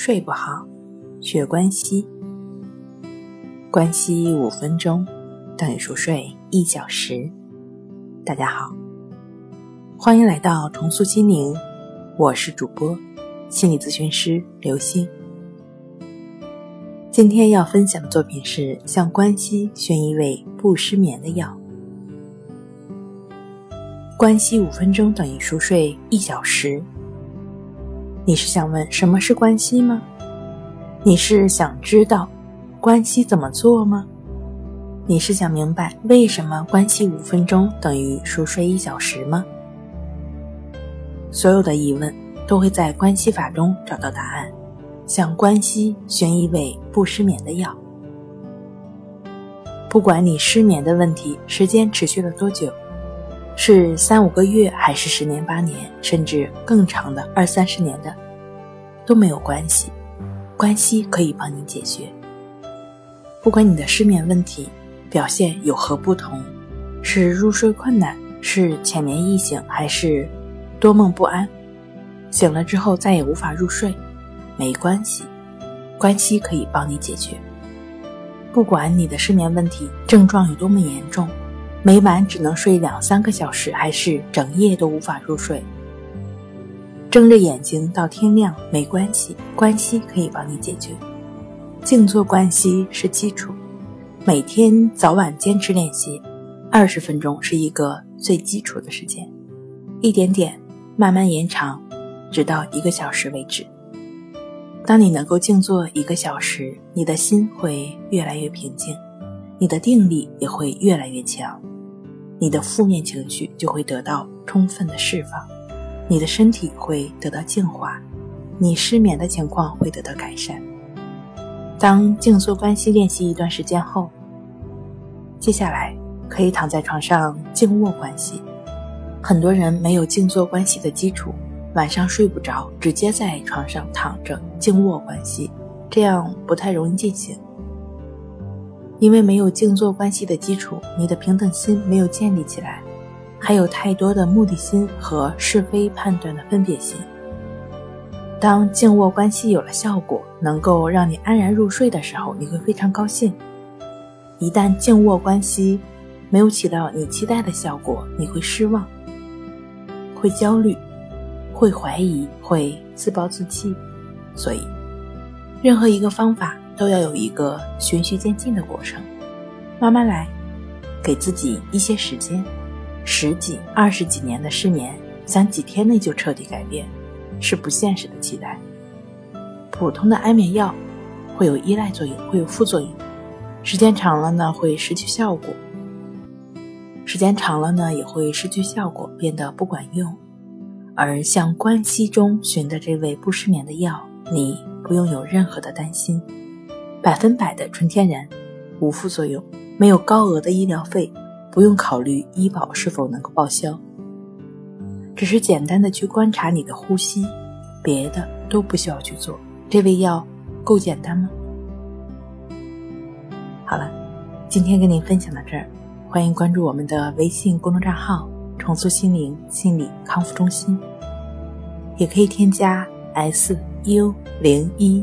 睡不好，学关西。关西五分钟等于熟睡一小时。大家好，欢迎来到重塑心灵，我是主播心理咨询师刘星。今天要分享的作品是向关西选一味不失眠的药。关西五分钟等于熟睡一小时。你是想问什么是关系吗？你是想知道关系怎么做吗？你是想明白为什么关系五分钟等于熟睡一小时吗？所有的疑问都会在关系法中找到答案。向关系选一味不失眠的药。不管你失眠的问题时间持续了多久，是三五个月还是十年八年，甚至更长的二三十年的。都没有关系，关系可以帮你解决。不管你的失眠问题表现有何不同，是入睡困难，是浅眠易醒，还是多梦不安，醒了之后再也无法入睡，没关系，关系可以帮你解决。不管你的失眠问题症状有多么严重，每晚只能睡两三个小时，还是整夜都无法入睡。睁着眼睛到天亮没关系，关系可以帮你解决。静坐关系是基础，每天早晚坚持练习，二十分钟是一个最基础的时间，一点点慢慢延长，直到一个小时为止。当你能够静坐一个小时，你的心会越来越平静，你的定力也会越来越强，你的负面情绪就会得到充分的释放。你的身体会得到净化，你失眠的情况会得到改善。当静坐关系练习一段时间后，接下来可以躺在床上静卧关系。很多人没有静坐关系的基础，晚上睡不着，直接在床上躺着静卧关系，这样不太容易进行。因为没有静坐关系的基础，你的平等心没有建立起来。还有太多的目的心和是非判断的分别心。当静卧关系有了效果，能够让你安然入睡的时候，你会非常高兴。一旦静卧关系没有起到你期待的效果，你会失望，会焦虑，会怀疑，会自暴自弃。所以，任何一个方法都要有一个循序渐进的过程，慢慢来，给自己一些时间。十几、二十几年的失眠，想几天内就彻底改变，是不现实的期待。普通的安眠药会有依赖作用，会有副作用，时间长了呢会失去效果，时间长了呢也会失去效果，变得不管用。而像关西中寻的这位不失眠的药，你不用有任何的担心，百分百的纯天然，无副作用，没有高额的医疗费。不用考虑医保是否能够报销，只是简单的去观察你的呼吸，别的都不需要去做。这味药够简单吗？好了，今天跟您分享到这儿，欢迎关注我们的微信公众账号“重塑心灵心理康复中心”，也可以添加 s u 零一